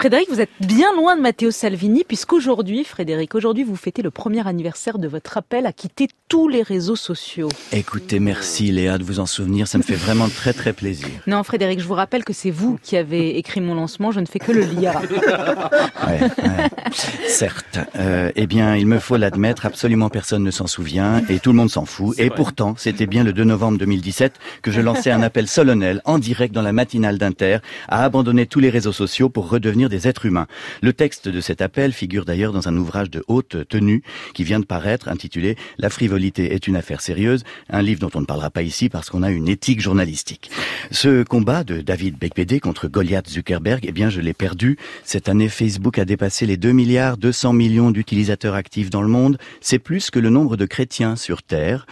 Frédéric, vous êtes bien loin de Matteo Salvini puisqu'aujourd'hui, Frédéric, aujourd'hui vous fêtez le premier anniversaire de votre appel à quitter tous les réseaux sociaux. Écoutez, merci Léa de vous en souvenir, ça me fait vraiment très très plaisir. Non Frédéric, je vous rappelle que c'est vous qui avez écrit mon lancement, je ne fais que le lire. Ouais, ouais. Certes, euh, eh bien il me faut l'admettre, absolument personne ne s'en souvient et tout le monde s'en fout. Et pourtant, c'était bien le 2 novembre 2017 que je lançais un appel solennel en direct dans la matinale d'Inter à abandonner tous les réseaux sociaux pour redevenir des êtres humains. Le texte de cet appel figure d'ailleurs dans un ouvrage de haute tenue qui vient de paraître intitulé La frivolité est une affaire sérieuse, un livre dont on ne parlera pas ici parce qu'on a une éthique journalistique. Ce combat de David Bekpede contre Goliath Zuckerberg, eh bien je l'ai perdu. Cette année, Facebook a dépassé les 2 milliards 200 millions d'utilisateurs actifs dans le monde. C'est plus que le nombre de chrétiens sur Terre.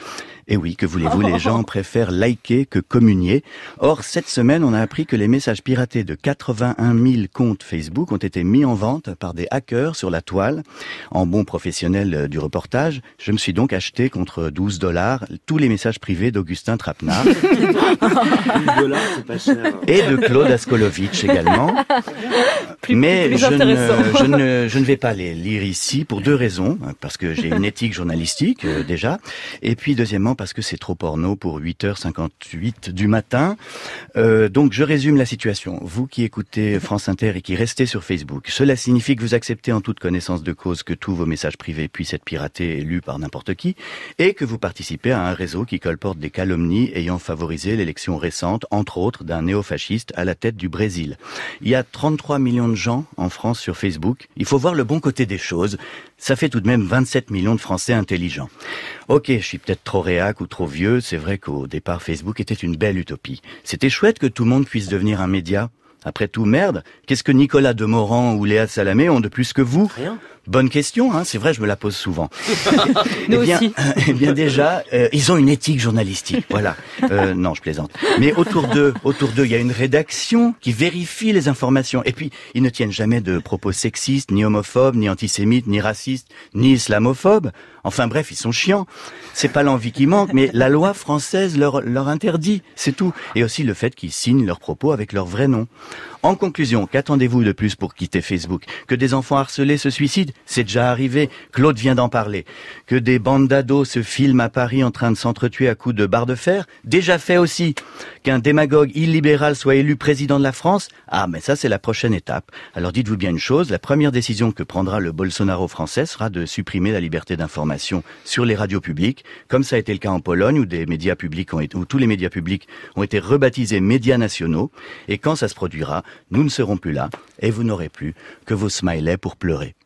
Et oui, que voulez-vous, les gens préfèrent liker que communier. Or, cette semaine, on a appris que les messages piratés de 81 000 comptes Facebook ont été mis en vente par des hackers sur la toile. En bon professionnel euh, du reportage, je me suis donc acheté contre 12 dollars tous les messages privés d'Augustin Trapenard. Et de Claude Askolovitch également. Mais plus je, ne, je, ne, je ne vais pas les lire ici pour deux raisons. Parce que j'ai une éthique journalistique euh, déjà. Et puis deuxièmement parce que c'est trop porno pour 8h58 du matin. Euh, donc je résume la situation. Vous qui écoutez France Inter et qui restez sur Facebook, cela signifie que vous acceptez en toute connaissance de cause que tous vos messages privés puissent être piratés et lus par n'importe qui, et que vous participez à un réseau qui colporte des calomnies ayant favorisé l'élection récente, entre autres, d'un néofasciste à la tête du Brésil. Il y a 33 millions de gens en France sur Facebook. Il faut voir le bon côté des choses. Ça fait tout de même 27 millions de Français intelligents. Ok, je suis peut-être trop réac ou trop vieux. C'est vrai qu'au départ, Facebook était une belle utopie. C'était chouette que tout le monde puisse devenir un média. Après tout, merde, qu'est-ce que Nicolas Demorand ou Léa Salamé ont de plus que vous? Rien. Bonne question, hein, c'est vrai, je me la pose souvent. Nous eh bien, aussi. eh bien déjà, euh, ils ont une éthique journalistique, voilà. Euh, non, je plaisante. Mais autour d'eux, autour d'eux, il y a une rédaction qui vérifie les informations. Et puis, ils ne tiennent jamais de propos sexistes, ni homophobes, ni antisémites, ni racistes, ni islamophobes. Enfin bref, ils sont chiants. C'est pas l'envie qui manque, mais la loi française leur, interdit, c'est tout. Et aussi le fait qu'ils signent leurs propos avec leur vrai nom. En conclusion, qu'attendez-vous de plus pour quitter Facebook? Que des enfants harcelés se suicident? C'est déjà arrivé. Claude vient d'en parler. Que des bandes d'ados se filment à Paris en train de s'entretuer à coups de barre de fer? Déjà fait aussi. Qu'un démagogue illibéral soit élu président de la France? Ah, mais ça c'est la prochaine étape. Alors dites-vous bien une chose, la première décision que prendra le Bolsonaro français sera de supprimer la liberté d'information sur les radios publiques, comme ça a été le cas en Pologne où tous les médias publics ont été rebaptisés médias nationaux. Et quand ça se produira, nous ne serons plus là et vous n'aurez plus que vos smileys pour pleurer.